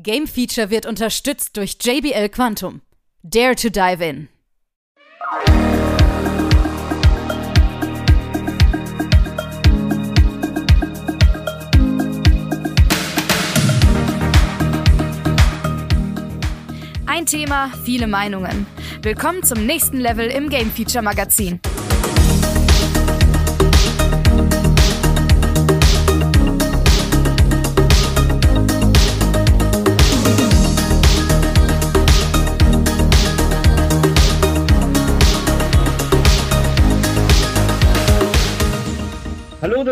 Game Feature wird unterstützt durch JBL Quantum. Dare to dive in. Ein Thema, viele Meinungen. Willkommen zum nächsten Level im Game Feature Magazin.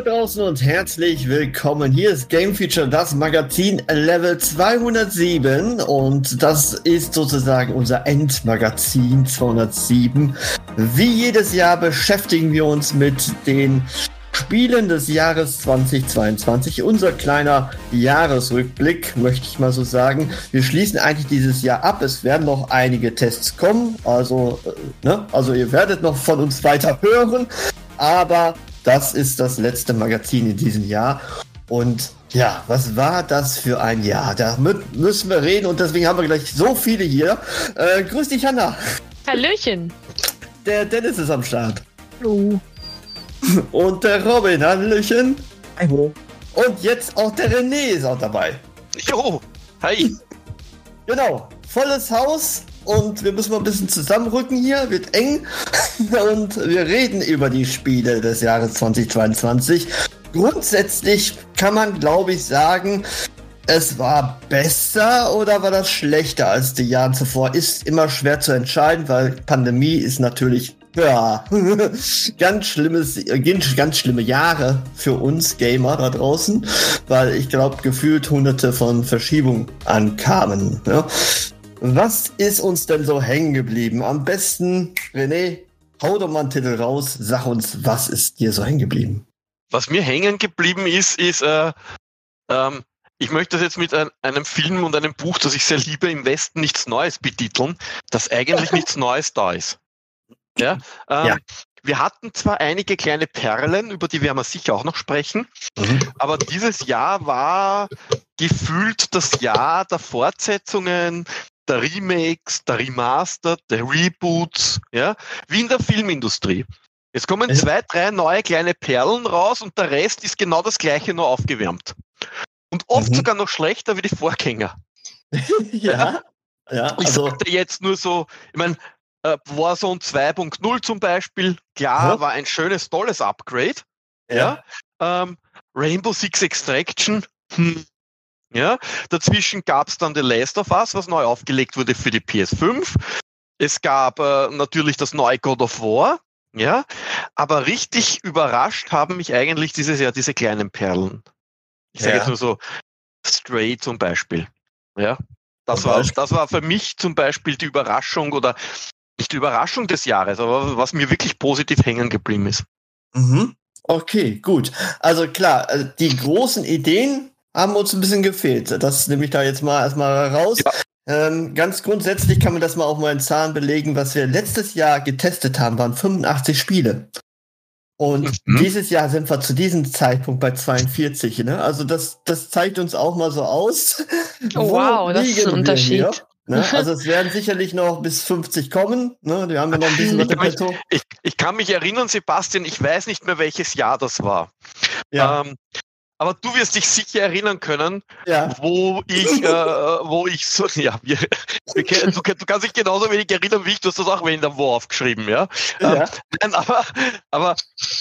Draußen und herzlich willkommen. Hier ist Game Feature, das Magazin Level 207 und das ist sozusagen unser Endmagazin 207. Wie jedes Jahr beschäftigen wir uns mit den Spielen des Jahres 2022. Unser kleiner Jahresrückblick, möchte ich mal so sagen. Wir schließen eigentlich dieses Jahr ab. Es werden noch einige Tests kommen. Also, äh, ne? also ihr werdet noch von uns weiter hören. Aber das ist das letzte Magazin in diesem Jahr. Und ja, was war das für ein Jahr? Da müssen wir reden und deswegen haben wir gleich so viele hier. Äh, grüß dich, Hanna. Hallöchen. Der Dennis ist am Start. Hallo. Und der Robin, Hallöchen. Hallo. Und jetzt auch der René ist auch dabei. Jo, hi. Genau, volles Haus und wir müssen mal ein bisschen zusammenrücken hier, wird eng. Und wir reden über die Spiele des Jahres 2022. Grundsätzlich kann man, glaube ich, sagen, es war besser oder war das schlechter als die Jahre zuvor? Ist immer schwer zu entscheiden, weil Pandemie ist natürlich ja, ganz schlimmes, ganz schlimme Jahre für uns Gamer da draußen, weil ich glaube, gefühlt hunderte von Verschiebungen ankamen. Ja. Was ist uns denn so hängen geblieben? Am besten, René, hau doch mal einen Titel raus, sag uns, was ist dir so hängen geblieben? Was mir hängen geblieben ist, ist, äh, ähm, ich möchte das jetzt mit ein, einem Film und einem Buch, das ich sehr liebe, im Westen nichts Neues betiteln, dass eigentlich nichts Neues da ist. Ja, ähm, ja. Wir hatten zwar einige kleine Perlen, über die werden wir sicher auch noch sprechen, mhm. aber dieses Jahr war gefühlt das Jahr der Fortsetzungen, der Remakes, der Remaster, der Reboots, ja, wie in der Filmindustrie. Es kommen zwei, drei neue kleine Perlen raus und der Rest ist genau das gleiche nur aufgewärmt. Und oft mhm. sogar noch schlechter wie die Vorgänger. ja. ja. ich also, sagte jetzt nur so, ich meine, äh, Warzone 2.0 zum Beispiel, klar, ja. war ein schönes, tolles Upgrade. Ja. ja. Ähm, Rainbow Six Extraction, hm, ja, dazwischen gab es dann The Last of Us, was neu aufgelegt wurde für die PS5. Es gab äh, natürlich das neue God of War, ja, aber richtig überrascht haben mich eigentlich dieses Jahr diese kleinen Perlen. Ich sage ja. jetzt nur so Stray zum Beispiel. Ja, das war, das war für mich zum Beispiel die Überraschung oder nicht die Überraschung des Jahres, aber was mir wirklich positiv hängen geblieben ist. Mhm. Okay, gut. Also klar, äh, die großen Ideen haben uns ein bisschen gefehlt. Das nehme ich da jetzt mal erstmal raus. Ja. Ähm, ganz grundsätzlich kann man das mal auf meinen Zahlen belegen. Was wir letztes Jahr getestet haben, waren 85 Spiele. Und mhm. dieses Jahr sind wir zu diesem Zeitpunkt bei 42. Ne? Also das, das zeigt uns auch mal so aus. Oh, wow, das ist ein Unterschied. Ne? Also es werden sicherlich noch bis 50 kommen. Ne? Die haben ja noch ein bisschen ich, ich, ich, kann mich erinnern, Sebastian, ich weiß nicht mehr, welches Jahr das war. Ja. Ähm, aber du wirst dich sicher erinnern können, ja. wo ich, äh, wo ich so, ja, wir, wir du, du, kannst dich genauso wenig erinnern wie ich, du hast das auch wenn da wo aufgeschrieben, ja. ja. Ähm, nein, aber, aber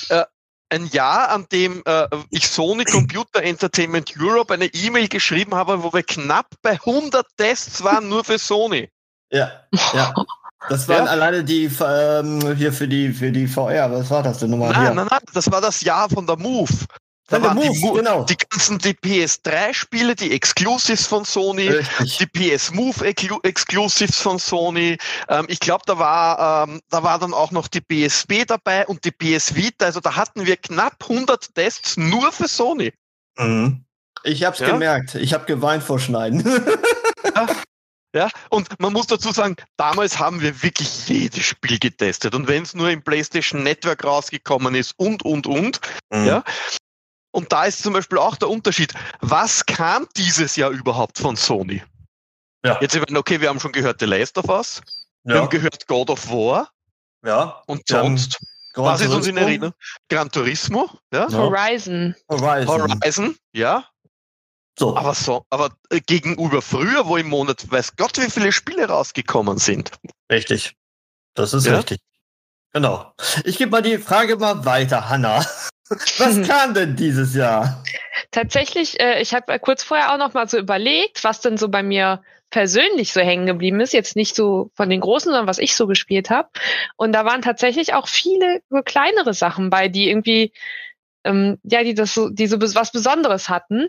äh, ein Jahr, an dem äh, ich Sony Computer Entertainment Europe eine E-Mail geschrieben habe, wo wir knapp bei 100 Tests waren, nur für Sony. Ja, ja. Das waren ja? alleine die ähm, hier für die für die VR. Was war das denn nochmal? Nein, hier? nein, nein, das war das Jahr von der Move. Da waren Move, die, genau. die ganzen die PS3-Spiele, die Exclusives von Sony, Richtig. die PS Move Exclusives von Sony. Ähm, ich glaube, da war ähm, da war dann auch noch die PSP dabei und die PS Vita. Also da hatten wir knapp 100 Tests nur für Sony. Mhm. Ich hab's ja? gemerkt. Ich habe geweint vor Schneiden. ja. Ja, und man muss dazu sagen, damals haben wir wirklich jedes Spiel getestet. Und wenn es nur im PlayStation Network rausgekommen ist und, und, und, mhm. ja, und da ist zum Beispiel auch der Unterschied. Was kam dieses Jahr überhaupt von Sony? Ja. Jetzt, okay, wir haben schon gehört The Last of Us. Ja. Wir haben gehört God of War. Ja. Und sonst. Was ist uns in Erinnerung? Gran Turismo. Ja? Horizon. Horizon. Horizon, ja. So. Aber so, aber äh, gegenüber früher, wo im Monat weiß Gott, wie viele Spiele rausgekommen sind. Richtig. Das ist ja? richtig. Genau. Ich gebe mal die Frage mal weiter, Hanna. Was kam denn dieses Jahr? Tatsächlich, äh, ich habe kurz vorher auch noch mal so überlegt, was denn so bei mir persönlich so hängen geblieben ist. Jetzt nicht so von den großen, sondern was ich so gespielt habe. Und da waren tatsächlich auch viele so kleinere Sachen bei, die irgendwie, ähm, ja, die das so, die so was Besonderes hatten.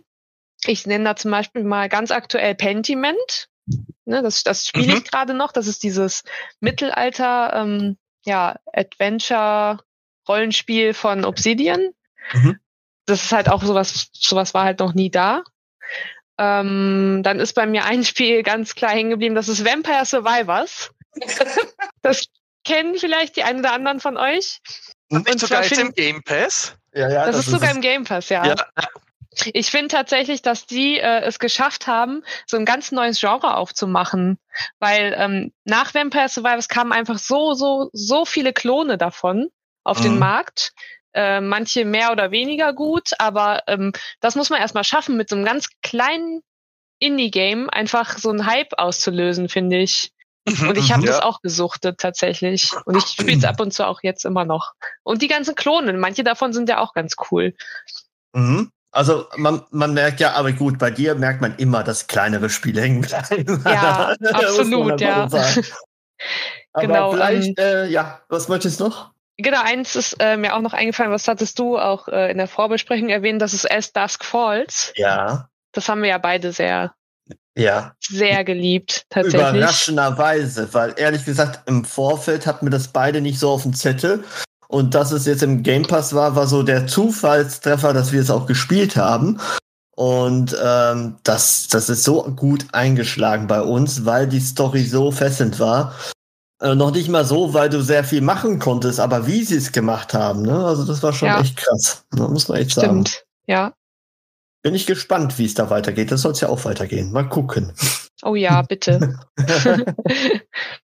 Ich nenne da zum Beispiel mal ganz aktuell Pentiment. Ne, das das spiele mhm. ich gerade noch. Das ist dieses Mittelalter, ähm, ja, Adventure-Rollenspiel von Obsidian. Mhm. Das ist halt auch sowas, sowas war halt noch nie da. Ähm, dann ist bei mir ein Spiel ganz klar hängen geblieben, das ist Vampire Survivors. das kennen vielleicht die einen oder anderen von euch. Und, Und sogar jetzt im Game Pass? Ja, ja, das, das ist sogar im Game Pass, ja. ja. Ich finde tatsächlich, dass die äh, es geschafft haben, so ein ganz neues Genre aufzumachen. Weil ähm, nach Vampire Survivors kamen einfach so, so, so viele Klone davon auf mhm. den Markt. Äh, manche mehr oder weniger gut, aber ähm, das muss man erstmal schaffen, mit so einem ganz kleinen Indie-Game einfach so einen Hype auszulösen, finde ich. Mhm, und ich habe ja. das auch gesuchtet tatsächlich. Und ich spiele es ab und zu auch jetzt immer noch. Und die ganzen Klonen, manche davon sind ja auch ganz cool. Mhm. Also man, man merkt ja, aber gut, bei dir merkt man immer, dass kleinere Spiele hängen bleiben. Ja, absolut, ja. aber genau, vielleicht, ähm, äh, ja, was möchtest du noch? Genau, eins ist äh, mir auch noch eingefallen, was hattest du auch äh, in der Vorbesprechung erwähnt, das ist As Dusk Falls. Ja. Das haben wir ja beide sehr, ja. sehr geliebt, tatsächlich. Überraschenderweise, weil ehrlich gesagt, im Vorfeld hatten wir das beide nicht so auf dem Zettel. Und dass es jetzt im Game Pass war, war so der Zufallstreffer, dass wir es auch gespielt haben. Und ähm, das, das ist so gut eingeschlagen bei uns, weil die Story so fesselnd war. Äh, noch nicht mal so, weil du sehr viel machen konntest, aber wie sie es gemacht haben, ne? Also das war schon ja. echt krass. Ne? Muss man echt Stimmt. sagen. Stimmt, ja. Bin ich gespannt, wie es da weitergeht. Das soll es ja auch weitergehen. Mal gucken. Oh ja, bitte.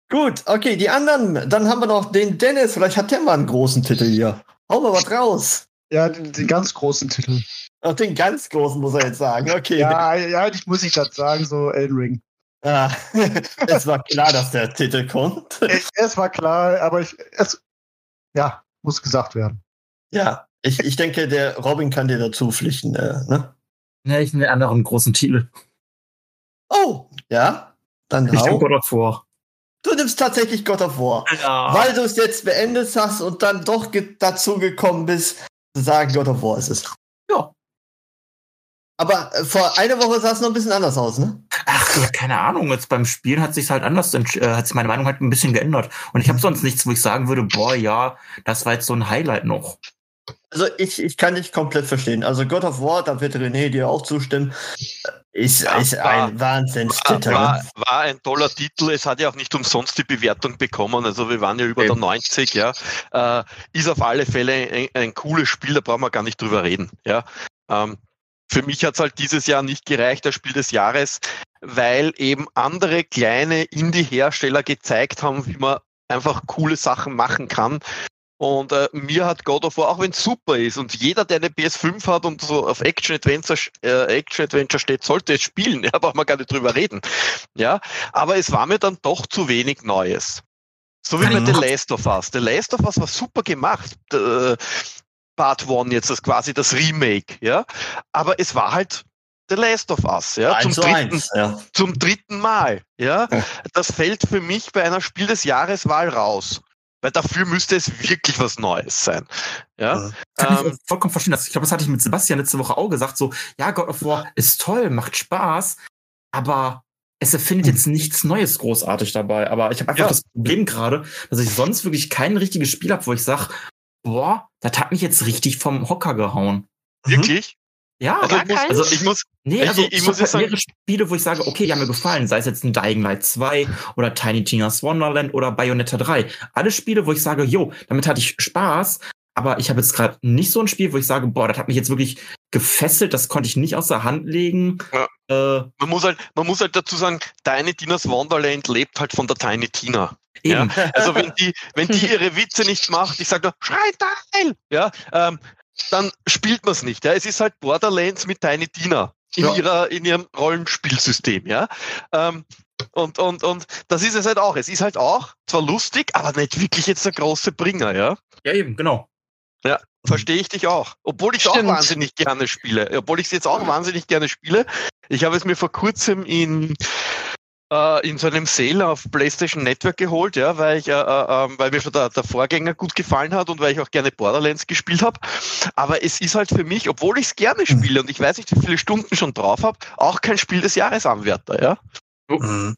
Gut, okay, die anderen. Dann haben wir noch den Dennis. Vielleicht hat der mal einen großen Titel hier. Hau mal was raus. Ja, den, den ganz großen Titel. Ach, den ganz großen muss er jetzt sagen. Okay. Ja, ja, ich muss ich das sagen, so Elden Ring. Ah, es war klar, dass der Titel kommt. Es war klar, aber ich, es, ja, muss gesagt werden. Ja, ich, ich denke, der Robin kann dir dazu pflichten, äh, ne? Ja, ich nehme anderen großen Titel. Oh, ja. Dann ich nehme God of War. Du nimmst tatsächlich God of War. Ja. Weil du es jetzt beendet hast und dann doch ge dazu gekommen bist, zu sagen, God of War ist es. Aber äh, vor einer Woche sah es noch ein bisschen anders aus, ne? Ach, ja, keine Ahnung. Jetzt beim Spielen hat sich halt anders, äh, hat sich meine Meinung halt ein bisschen geändert. Und ich habe sonst nichts, wo ich sagen würde, boah, ja, das war jetzt so ein Highlight noch. Also ich, ich kann dich komplett verstehen. Also God of War, da wird René dir auch zustimmen, ist, ja, ist war, ein Wahnsinnstitel. War, war, ein toller Titel. Es hat ja auch nicht umsonst die Bewertung bekommen. Also wir waren ja über Eben. der 90, ja. Äh, ist auf alle Fälle ein, ein, cooles Spiel, da brauchen wir gar nicht drüber reden. Ja. Ähm, für mich hat es halt dieses Jahr nicht gereicht, das Spiel des Jahres, weil eben andere kleine Indie-Hersteller gezeigt haben, wie man einfach coole Sachen machen kann. Und äh, mir hat God of War, auch wenn es super ist und jeder, der eine PS5 hat und so auf Action Adventure, äh, Action Adventure steht, sollte es spielen. Ja, braucht man gar nicht drüber reden. Ja, aber es war mir dann doch zu wenig Neues. So wie bei The Last of Us. The Last of Us war super gemacht. Part One jetzt das quasi das Remake, ja. Aber es war halt The Last of Us, ja, zum dritten, eins, ja. zum dritten Mal, ja. Das fällt für mich bei einer Spiel des Jahreswahl raus. Weil dafür müsste es wirklich was Neues sein. Ja? Kann ähm, ich vollkommen verstehen. Ich glaube, das hatte ich mit Sebastian letzte Woche auch gesagt. So, ja, God of War ist toll, macht Spaß, aber es erfindet jetzt nichts Neues großartig dabei. Aber ich habe einfach ja. das Problem gerade, dass ich sonst wirklich kein richtiges Spiel habe, wo ich sage, boah, das hat mich jetzt richtig vom Hocker gehauen. Wirklich? Ja, also ich, muss, also ich muss, nee, also ich, ich muss halt mehrere Spiele, wo ich sage, okay, die haben mir gefallen, sei es jetzt ein Dying Light 2 oder Tiny Tina's Wonderland oder Bayonetta 3. Alle Spiele, wo ich sage, jo, damit hatte ich Spaß, aber ich habe jetzt gerade nicht so ein Spiel, wo ich sage, boah, das hat mich jetzt wirklich gefesselt, das konnte ich nicht aus der Hand legen. Ja. Äh, man, muss halt, man muss halt dazu sagen, Tiny Tinas Wonderland lebt halt von der Tiny Tina. Eben. Ja? Also wenn die, wenn die ihre Witze nicht macht, ich sage nur, schrei Teil! Ja, ähm, dann spielt man es nicht. Ja? Es ist halt Borderlands mit Tiny Tina in, ja. ihrer, in ihrem Rollenspielsystem. Ja? Ähm, und, und, und das ist es halt auch. Es ist halt auch zwar lustig, aber nicht wirklich jetzt der große Bringer, ja? Ja, eben, genau. Ja, verstehe ich dich auch. Obwohl ich es auch wahnsinnig gerne spiele. Obwohl ich es jetzt auch wahnsinnig gerne spiele. Ich habe es mir vor kurzem in äh, in so einem Sale auf PlayStation Network geholt, ja, weil ich, äh, äh, ähm, weil mir schon der, der Vorgänger gut gefallen hat und weil ich auch gerne Borderlands gespielt habe. Aber es ist halt für mich, obwohl ich es gerne spiele und ich weiß nicht, wie viele Stunden schon drauf habe, auch kein Spiel des Jahresanwärter, ja. Mhm.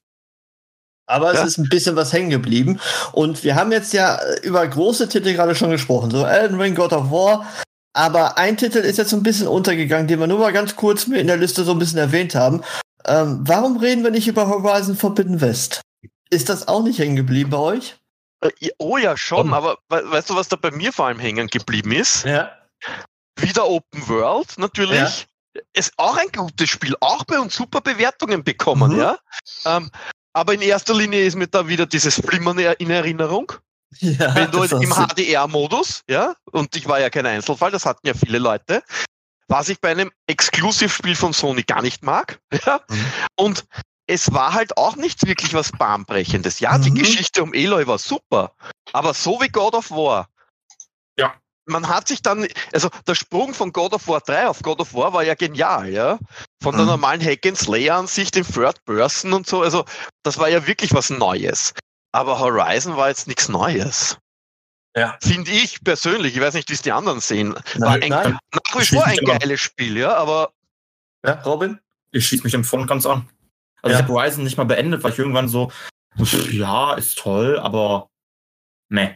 Aber ja. es ist ein bisschen was hängen geblieben. Und wir haben jetzt ja über große Titel gerade schon gesprochen. So Elden Ring, God of War. Aber ein Titel ist jetzt so ein bisschen untergegangen, den wir nur mal ganz kurz in der Liste so ein bisschen erwähnt haben. Ähm, warum reden wir nicht über Horizon Forbidden West? Ist das auch nicht hängen geblieben bei euch? Äh, oh ja, schon, oh. aber weißt du, was da bei mir vor allem hängen geblieben ist? Ja. Wieder Open World, natürlich. Ja. Ist auch ein gutes Spiel, auch bei uns super Bewertungen bekommen, mhm. ja. Ähm, aber in erster Linie ist mir da wieder dieses Flimmern in Erinnerung. Ja, Wenn du im HDR-Modus, ja, und ich war ja kein Einzelfall, das hatten ja viele Leute, was ich bei einem Exclusive-Spiel von Sony gar nicht mag. Ja? Mhm. Und es war halt auch nichts wirklich was Bahnbrechendes. Ja, mhm. die Geschichte um Eloy war super, aber so wie God of War. Ja. Man hat sich dann, also der Sprung von God of War 3 auf God of War war ja genial, ja. Von mhm. der normalen Hack and Slayer Ansicht in Third Person und so, also das war ja wirklich was Neues. Aber Horizon war jetzt nichts Neues. Ja. Finde ich persönlich, ich weiß nicht, wie es die anderen sehen. Nein, ein, nein. Nach wie vor ein geiles Spiel, ja, aber. Ja, Robin? Ich schieße mich im und ganz an. Also ja. ich habe Horizon nicht mal beendet, weil ich irgendwann so, ja, ist toll, aber meh.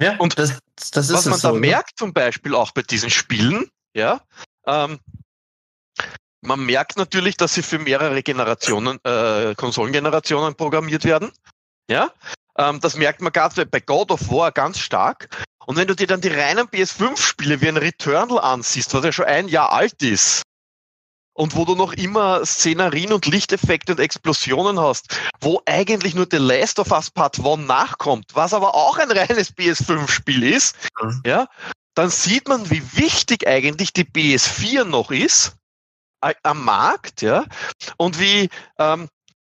Ja, und das, das ist was man so, da ne? merkt zum Beispiel auch bei diesen Spielen, ja, ähm, man merkt natürlich, dass sie für mehrere Generationen, äh, Konsolengenerationen programmiert werden. Ja, ähm, das merkt man gerade bei God of War ganz stark. Und wenn du dir dann die reinen PS5-Spiele wie ein Returnal ansiehst, was ja schon ein Jahr alt ist, und wo du noch immer Szenerien und Lichteffekte und Explosionen hast, wo eigentlich nur The Last of Us Part 1 nachkommt, was aber auch ein reines PS5-Spiel ist, mhm. ja, dann sieht man, wie wichtig eigentlich die PS4 noch ist äh, am Markt, ja, und wie ähm,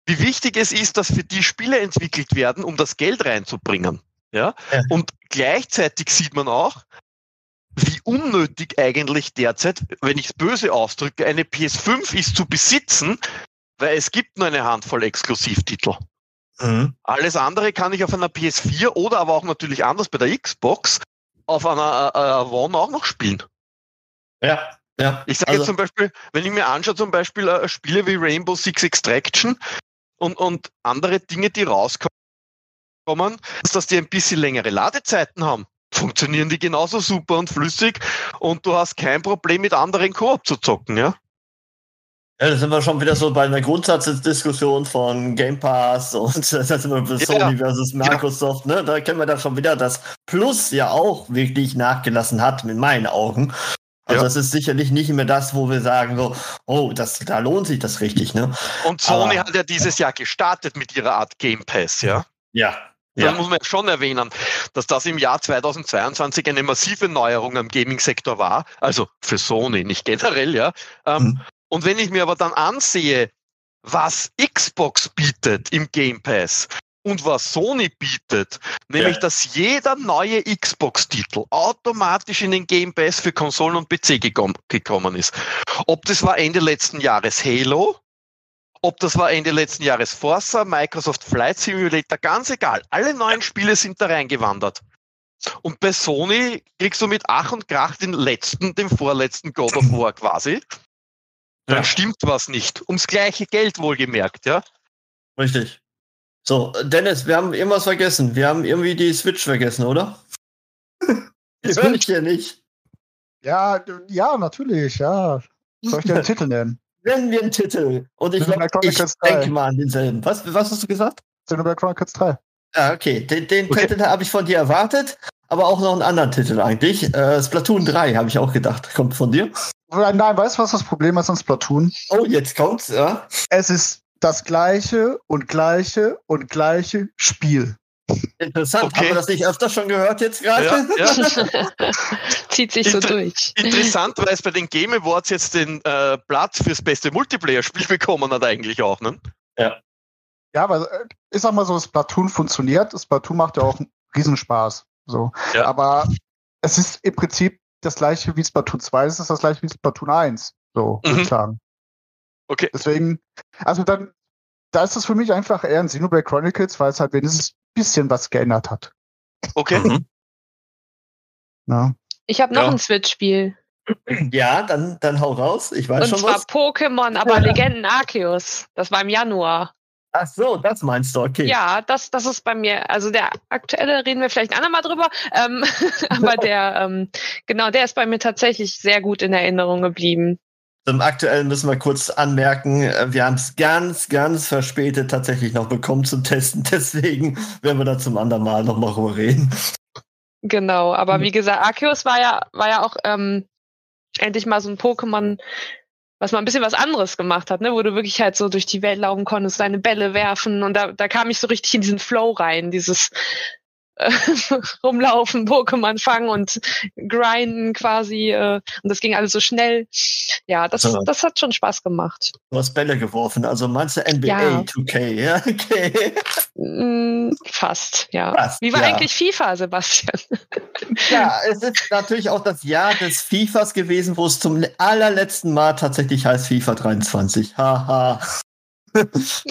wie wichtig es ist, dass für die Spiele entwickelt werden, um das Geld reinzubringen. Ja? ja. Und gleichzeitig sieht man auch, wie unnötig eigentlich derzeit, wenn ich es böse ausdrücke, eine PS5 ist zu besitzen, weil es gibt nur eine Handvoll Exklusivtitel. Mhm. Alles andere kann ich auf einer PS4 oder aber auch natürlich anders bei der Xbox auf einer äh, äh One auch noch spielen. Ja, ja. Ich sage also, jetzt zum Beispiel, wenn ich mir anschaue, zum Beispiel äh, Spiele wie Rainbow Six Extraction, und, und andere Dinge, die rauskommen, dass die ein bisschen längere Ladezeiten haben, funktionieren die genauso super und flüssig und du hast kein Problem mit anderen Koop zu zocken, ja? Ja, da sind wir schon wieder so bei einer Grundsatzdiskussion von Game Pass und da sind wir bei Sony ja, versus Microsoft, ja. ne? Da kennen wir dann schon wieder, dass Plus ja auch wirklich nachgelassen hat, in meinen Augen. Also ja. das ist sicherlich nicht mehr das, wo wir sagen so, oh, das, da lohnt sich das richtig, ne? Und Sony Aber, hat ja dieses Jahr gestartet mit ihrer Art Game Pass, ja? Ja. Ja. muss man schon erwähnen, dass das im Jahr 2022 eine massive Neuerung am Gaming-Sektor war. Also für Sony, nicht generell, ja. Ähm, mhm. Und wenn ich mir aber dann ansehe, was Xbox bietet im Game Pass, und was Sony bietet, nämlich ja. dass jeder neue Xbox-Titel automatisch in den Game Pass für Konsolen und PC gekommen ist. Ob das war Ende letzten Jahres Halo, ob das war Ende letzten Jahres Forza, Microsoft Flight Simulator, ganz egal. Alle neuen Spiele sind da reingewandert. Und bei Sony kriegst du mit Ach und Krach den letzten, den vorletzten God of War quasi. Dann ja. stimmt was nicht. Ums gleiche Geld wohlgemerkt, ja. Richtig. So, Dennis, wir haben irgendwas vergessen. Wir haben irgendwie die Switch vergessen, oder? Die Switch ja nicht. Ja, ja, natürlich, ja. Soll ich dir einen Titel nennen? Nennen wir einen Titel. Und ich, ich denke mal an denselben. Was, was hast du gesagt? Xenoblade Chronicles 3. Ah, okay. Den, den okay. Titel habe ich von dir erwartet. aber auch noch einen anderen Titel eigentlich. Äh, Splatoon 3, habe ich auch gedacht. Kommt von dir? Nein, weißt du, was das Problem ist an Splatoon? Oh, jetzt kommt's, ja. Es ist das gleiche und gleiche und gleiche Spiel. Interessant. Okay. Haben wir das nicht öfter schon gehört jetzt gerade? Ja, ja. Zieht sich so Inter durch. Interessant, weil es bei den Game Awards jetzt den äh, Platz fürs beste Multiplayer-Spiel bekommen hat eigentlich auch, ne? Ja. Ja, aber äh, ich sag mal so, Splatoon funktioniert. Splatoon macht ja auch einen Riesenspaß. So. Ja. Aber es ist im Prinzip das gleiche wie Splatoon 2, es ist das gleiche wie Splatoon 1. So, mhm. würde ich sagen. Okay. Deswegen, also dann, da ist es für mich einfach eher ein Xenoblade Chronicles, weil es halt wenigstens bisschen was geändert hat. Okay. Mhm. Ja. Ich habe noch ja. ein Switch-Spiel. Ja, dann, dann hau raus. Ich weiß Und schon was. Und zwar Pokémon, aber Legenden Arceus. Das war im Januar. Ach so, das meinst du, okay. Ja, das, das ist bei mir, also der aktuelle reden wir vielleicht ein andermal drüber, ähm, aber der, ähm, genau, der ist bei mir tatsächlich sehr gut in Erinnerung geblieben. Im aktuellen müssen wir kurz anmerken, äh, wir haben es ganz, ganz verspätet tatsächlich noch bekommen zum Testen, deswegen werden wir da zum anderen Mal nochmal drüber reden. Genau, aber wie gesagt, Arceus war ja, war ja auch ähm, endlich mal so ein Pokémon, was mal ein bisschen was anderes gemacht hat, ne? wo du wirklich halt so durch die Welt laufen konntest, deine Bälle werfen und da, da kam ich so richtig in diesen Flow rein, dieses äh, rumlaufen, Pokémon fangen und grinden quasi äh, und das ging alles so schnell. Ja, das, also, das hat schon Spaß gemacht. Du hast Bälle geworfen, also meinst du NBA ja. 2K, ja? Okay. Mm, fast, ja. Fast, Wie war ja. eigentlich FIFA, Sebastian? Ja, es ist natürlich auch das Jahr des FIFAs gewesen, wo es zum allerletzten Mal tatsächlich heißt FIFA 23. Haha.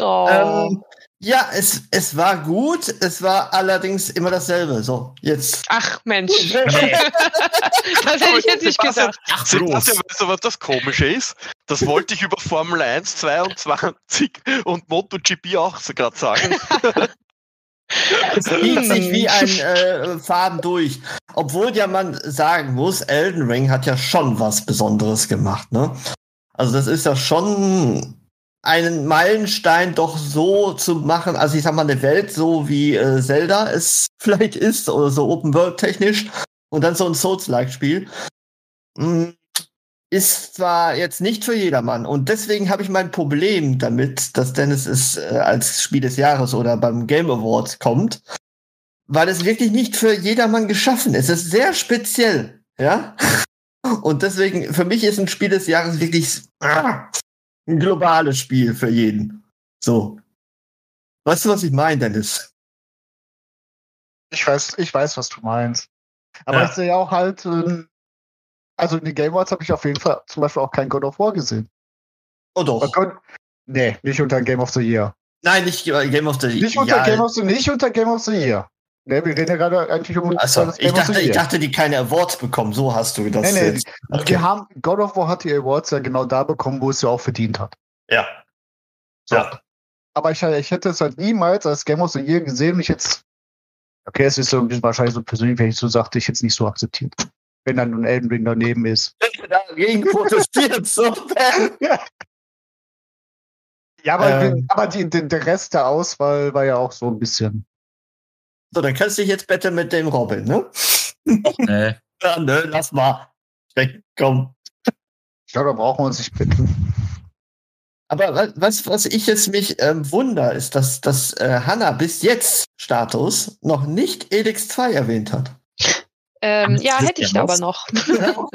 oh. ähm, ja, es, es war gut, es war allerdings immer dasselbe. So, jetzt. Ach Mensch. das hätte ich jetzt nicht gedacht. Ach, Sebastian, weißt du, was das Komische ist? Das wollte ich über Formel 1 22 und MotoGP auch so gerade sagen. Es zieht sich wie ein äh, Faden durch. Obwohl ja man sagen muss, Elden Ring hat ja schon was Besonderes gemacht, ne? Also das ist ja schon einen Meilenstein doch so zu machen, also ich sag mal eine Welt so wie äh, Zelda es vielleicht ist oder so Open World technisch und dann so ein Souls-like Spiel mm, ist zwar jetzt nicht für jedermann und deswegen habe ich mein Problem damit, dass Dennis es äh, als Spiel des Jahres oder beim Game Awards kommt, weil es wirklich nicht für jedermann geschaffen ist. Es ist sehr speziell, ja. Und deswegen, für mich ist ein Spiel des Jahres wirklich ah, ein globales Spiel für jeden. So. Weißt du, was ich meine, Dennis? Ich weiß, ich weiß, was du meinst. Aber ja. ich sehe auch halt, ähm, also in den Game Awards habe ich auf jeden Fall zum Beispiel auch kein God of War gesehen. Oh doch. God, nee, nicht unter Game of the Year. Nein, nicht Game of the Year. Nicht unter, Game of the, nicht unter Game of the Year. Nee, wir reden ja gerade eigentlich um also, ich dachte, ich dachte, die keine Awards bekommen. So hast du das. Nee, nee, jetzt. Okay. Wir haben, God of War hat die Awards ja genau da bekommen, wo es ja auch verdient hat. Ja. So. Ja. Aber ich, ich hätte es halt niemals als Game of the Year gesehen und ich jetzt. Okay, es ist so ein bisschen wahrscheinlich so persönlich, wenn ich so sagte, ich jetzt nicht so akzeptiert. Wenn dann ein Elden Ring daneben ist. Dagegen protestiert, so. ja, aber, ähm. aber die, die, der Rest der Auswahl war ja auch so ein bisschen. So, dann kannst du dich jetzt bitte mit dem Robin, ne? Och, nee. ja, ne, lass mal. Komm. Ich glaube, da brauchen wir uns nicht bitten. Aber was, was ich jetzt mich ähm, wunder, ist, dass, dass äh, Hanna bis jetzt Status noch nicht Elix 2 erwähnt hat. Ähm, ja, hätte ich aber noch.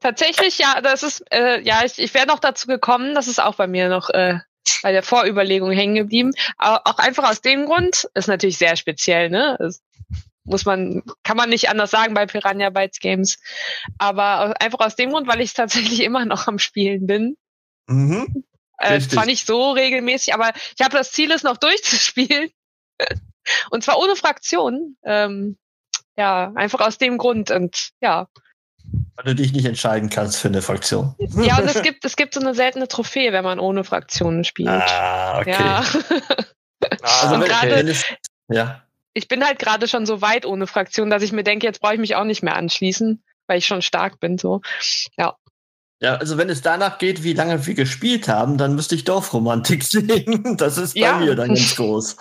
Tatsächlich, ja, das ist, äh, ja, ich, ich wäre noch dazu gekommen, das ist auch bei mir noch äh, bei der Vorüberlegung hängen geblieben. Auch einfach aus dem Grund, ist natürlich sehr speziell, ne? Das muss man, kann man nicht anders sagen bei Piranha Bytes Games. Aber einfach aus dem Grund, weil ich tatsächlich immer noch am Spielen bin. Mhm. Äh, zwar nicht so regelmäßig, aber ich habe das Ziel, es noch durchzuspielen. Und zwar ohne Fraktion. Ähm, ja, einfach aus dem Grund. Und ja, weil du dich nicht entscheiden kannst für eine Fraktion. Ja, und es gibt, es gibt so eine seltene Trophäe, wenn man ohne Fraktionen spielt. Ah, okay. Ja. also, und grade, ja. Ich bin halt gerade schon so weit ohne Fraktion, dass ich mir denke, jetzt brauche ich mich auch nicht mehr anschließen, weil ich schon stark bin. So. Ja. Ja, also wenn es danach geht, wie lange wir gespielt haben, dann müsste ich Dorfromantik sehen. Das ist bei ja. mir dann ganz groß.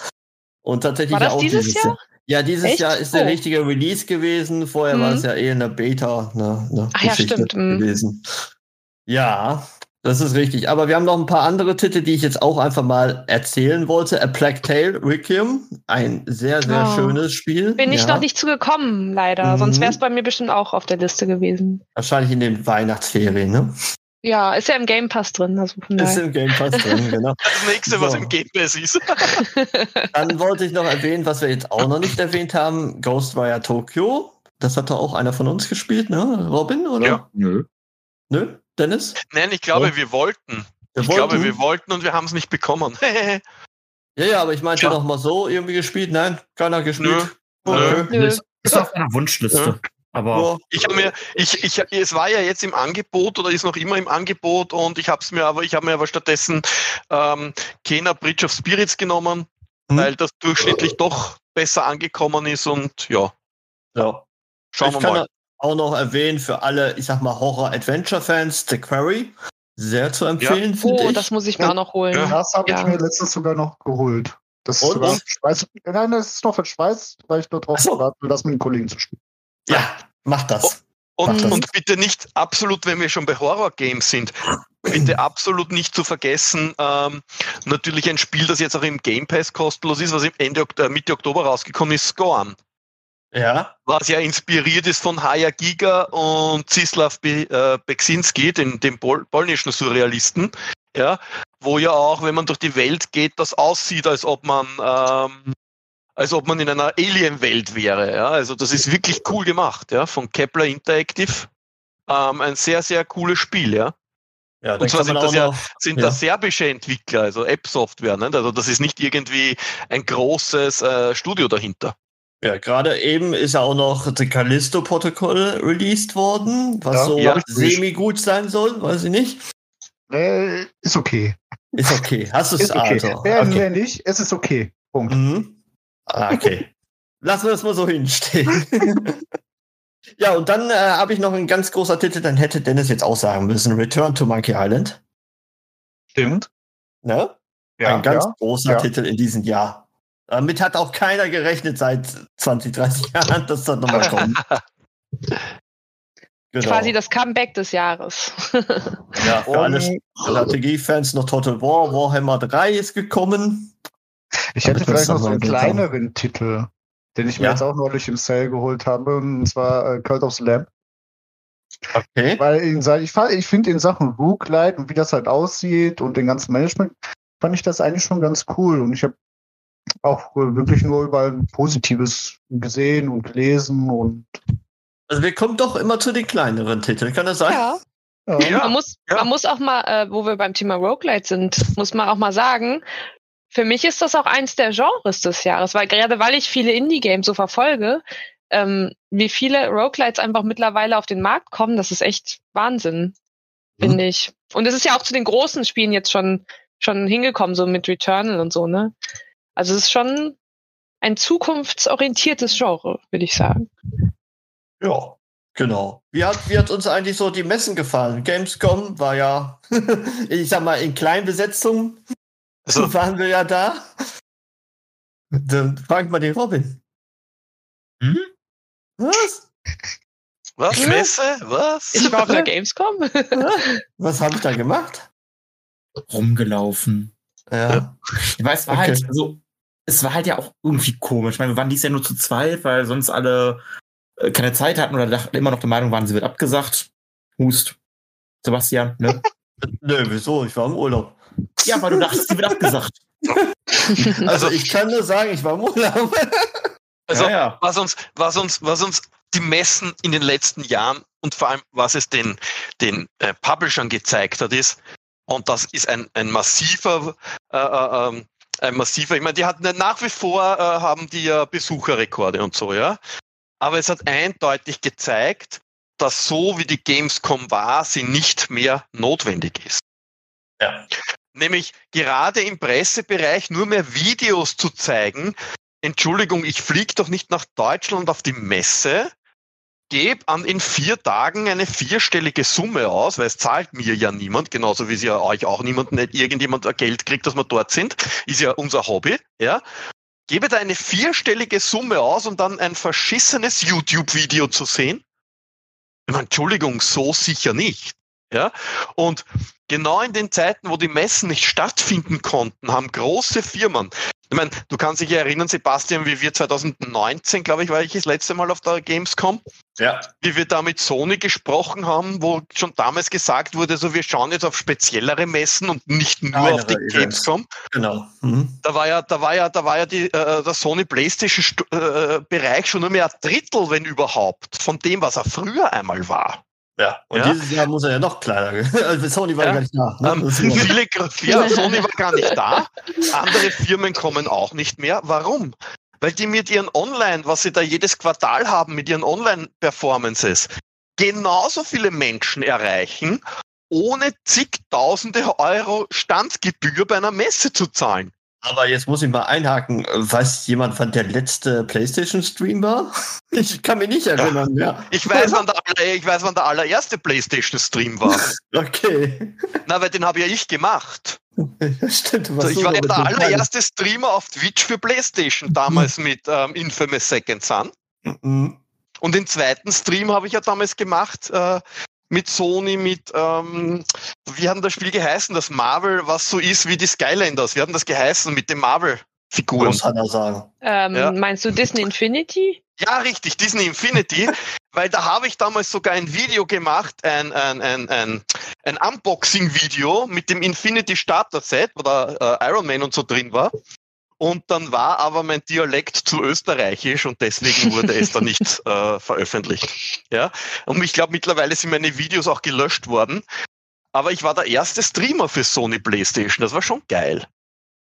Und tatsächlich War das auch dieses Jahr? Jahr? Ja, dieses Echt? Jahr ist der oh. richtige Release gewesen. Vorher mhm. war es ja eher eine Beta, eine, eine Ach, Geschichte ja, stimmt. Mhm. gewesen. Ja, das ist richtig. Aber wir haben noch ein paar andere Titel, die ich jetzt auch einfach mal erzählen wollte. A Plague Tale Requiem, ein sehr, sehr oh. schönes Spiel. Bin ich noch nicht zugekommen, leider. Mhm. Sonst wäre es bei mir bestimmt auch auf der Liste gewesen. Wahrscheinlich in den Weihnachtsferien, ne? Ja, ist ja im Game Pass drin. Also ist im Game Pass drin, genau. Das nächste, so. was im Game Pass ist. Dann wollte ich noch erwähnen, was wir jetzt auch noch nicht erwähnt haben: Ghostwire Tokyo. Das hat doch auch einer von uns gespielt, ne? Robin, oder? Ja. Nö. Nö? Dennis? Nein, ich glaube, ja. wir wollten. Wir ich wollten? glaube, wir wollten und wir haben es nicht bekommen. ja, ja, aber ich meinte ja. doch mal so irgendwie gespielt. Nein, keiner gespielt. Nö. Okay. Nö. Ist, ist auf einer Wunschliste. Ja. Aber ich habe mir, ich, ich, es war ja jetzt im Angebot oder ist noch immer im Angebot und ich habe es mir aber, ich habe mir aber stattdessen ähm, Kena Bridge of Spirits genommen, hm. weil das durchschnittlich doch besser angekommen ist und ja. Ja. Schauen ich wir mal auch noch erwähnen für alle, ich sag mal, Horror-Adventure-Fans, The Quarry. Sehr zu empfehlen, ja. Oh, ich. das muss ich mir auch noch holen. Ja. Das habe ich mir letztens sogar noch geholt. Das ist und? Schweiz. Nein, das ist noch in Schweiz, weil ich nur drauf so. warte, das mit den Kollegen zu spielen. Ja, mach das. Und, mach das. und bitte nicht absolut, wenn wir schon bei Horror-Games sind, bitte absolut nicht zu vergessen, ähm, natürlich ein Spiel, das jetzt auch im Game Pass kostenlos ist, was im Ende äh, Mitte Oktober rausgekommen ist, Scorn. Ja. Was ja inspiriert ist von Haya Giga und Zislav Be äh, Beksinski, den, dem Pol polnischen Surrealisten. Ja, wo ja auch, wenn man durch die Welt geht, das aussieht, als ob man, ähm, als ob man in einer Alien-Welt wäre. Ja, also das ist wirklich cool gemacht, ja, von Kepler Interactive. Ähm, ein sehr, sehr cooles Spiel, ja. Ja, und zwar sind das ja sind ja. das serbische Entwickler, also App-Software. Ne? Also das ist nicht irgendwie ein großes äh, Studio dahinter. Ja, gerade eben ist ja auch noch The Callisto-Protokoll released worden, was ja, so ja, semi-gut sein soll, weiß ich nicht. Äh, ist okay. Ist okay. Hast du es okay. also? Werden okay. wir nicht, es ist okay. Punkt. Mhm. Ah, okay. Lassen wir das mal so hinstehen. ja, und dann äh, habe ich noch ein ganz großer Titel, dann hätte Dennis jetzt auch sagen müssen: Return to Monkey Island. Stimmt. Ne? Ja, ein ganz ja, großer ja. Titel in diesem Jahr. Damit hat auch keiner gerechnet seit 20, 30 Jahren, dass das nochmal kommt. Genau. Quasi das Comeback des Jahres. ja, für alle Strategiefans noch Total War. Warhammer 3 ist gekommen. Ich hätte vielleicht noch so einen kleineren Titel, den ich mir ja. jetzt auch neulich im Sale geholt habe, und zwar äh, Cult of the Lamb. Okay. Weil in, ich, ich finde in Sachen Rook-Light und wie das halt aussieht und den ganzen Management, fand ich das eigentlich schon ganz cool. Und ich habe auch wirklich nur überall Positives gesehen und gelesen und. Also wir kommen doch immer zu den kleineren Titeln, kann das sein? Ja. ja. Man, muss, ja. man muss auch mal, äh, wo wir beim Thema Roguelite sind, muss man auch mal sagen, für mich ist das auch eins der Genres des Jahres, weil gerade weil ich viele Indie-Games so verfolge, ähm, wie viele Roguelites einfach mittlerweile auf den Markt kommen, das ist echt Wahnsinn, mhm. finde ich. Und es ist ja auch zu den großen Spielen jetzt schon, schon hingekommen, so mit Returnal und so, ne? Also es ist schon ein zukunftsorientiertes Genre, würde ich sagen. Ja, genau. Wie hat, wie hat uns eigentlich so die Messen gefallen? Gamescom war ja, ich sag mal, in Kleinbesetzung also. waren wir ja da. Dann fragt mal den Robin. Hm? Was? Was? Messe? Was? Ich war auf der Gamescom. Was habe ich da gemacht? Rumgelaufen. Ja. Ich weiß, war halt okay. halt, also es war halt ja auch irgendwie komisch. Ich meine, wir waren dies ja nur zu zweit, weil sonst alle äh, keine Zeit hatten oder dachten, immer noch der Meinung waren, sie wird abgesagt. Hust. Sebastian, ne? Nö, wieso? Ich war im Urlaub. Ja, weil du dachtest, sie wird abgesagt. also ich kann nur sagen, ich war im Urlaub. also ja, ja. was uns, was uns, was uns die Messen in den letzten Jahren und vor allem was es den, den äh, Publishern gezeigt hat, ist, und das ist ein, ein massiver äh, äh, ähm, ein massiver. Ich meine, die hatten nach wie vor äh, haben die ja Besucherrekorde und so, ja. Aber es hat eindeutig gezeigt, dass so wie die Gamescom war, sie nicht mehr notwendig ist. Ja. Nämlich gerade im Pressebereich nur mehr Videos zu zeigen. Entschuldigung, ich fliege doch nicht nach Deutschland auf die Messe, gebe an in vier Tagen eine vierstellige Summe aus, weil es zahlt mir ja niemand, genauso wie es ja euch auch niemand, nicht irgendjemand Geld kriegt, dass wir dort sind, ist ja unser Hobby, ja. gebe da eine vierstellige Summe aus, um dann ein verschissenes YouTube-Video zu sehen? Ich meine, Entschuldigung, so sicher nicht. Ja? Und genau in den Zeiten, wo die Messen nicht stattfinden konnten, haben große Firmen, ich meine, du kannst dich erinnern, Sebastian, wie wir 2019, glaube ich, war ich das letzte Mal auf der Gamescom, ja. wie wir da mit Sony gesprochen haben, wo schon damals gesagt wurde, so wir schauen jetzt auf speziellere Messen und nicht nur Kleinere auf die Events. Gamescom. Genau. Mhm. Da war ja, da war ja, da war ja die, äh, der Sony PlayStation äh, Bereich schon nur mehr ein Drittel, wenn überhaupt, von dem, was er früher einmal war. Ja, und ja? dieses Jahr muss er ja noch kleiner. Also Sony war ja, gar nicht da. Ne? Ähm, viele, ja, Sony war gar nicht da. Andere Firmen kommen auch nicht mehr. Warum? Weil die mit ihren Online, was sie da jedes Quartal haben, mit ihren Online-Performances, genauso viele Menschen erreichen, ohne zigtausende Euro Standgebühr bei einer Messe zu zahlen. Aber jetzt muss ich mal einhaken. Weiß jemand, wann der letzte PlayStation-Stream war? Ich kann mich nicht erinnern, ja. ja. Ich, weiß, wann der, ich weiß, wann der allererste PlayStation-Stream war. Okay. Na, weil den habe ja ich gemacht. Ja, stimmt, so, ich war ja der allererste Streamer auf Twitch für PlayStation, damals mit ähm, Infamous Second Son. Mhm. Und den zweiten Stream habe ich ja damals gemacht äh, mit Sony, mit, ähm, wie haben das Spiel geheißen? Das Marvel, was so ist wie die Skylanders. Wie haben das geheißen mit den Marvel-Figuren? Muss er sagen. Ähm, ja. Meinst du Disney Infinity? Ja, richtig, Disney Infinity, weil da habe ich damals sogar ein Video gemacht, ein, ein, ein, ein, ein Unboxing-Video mit dem Infinity Starter Set, wo da äh, Iron Man und so drin war. Und dann war aber mein Dialekt zu österreichisch und deswegen wurde es dann nicht äh, veröffentlicht. Ja? Und ich glaube, mittlerweile sind meine Videos auch gelöscht worden. Aber ich war der erste Streamer für Sony PlayStation. Das war schon geil.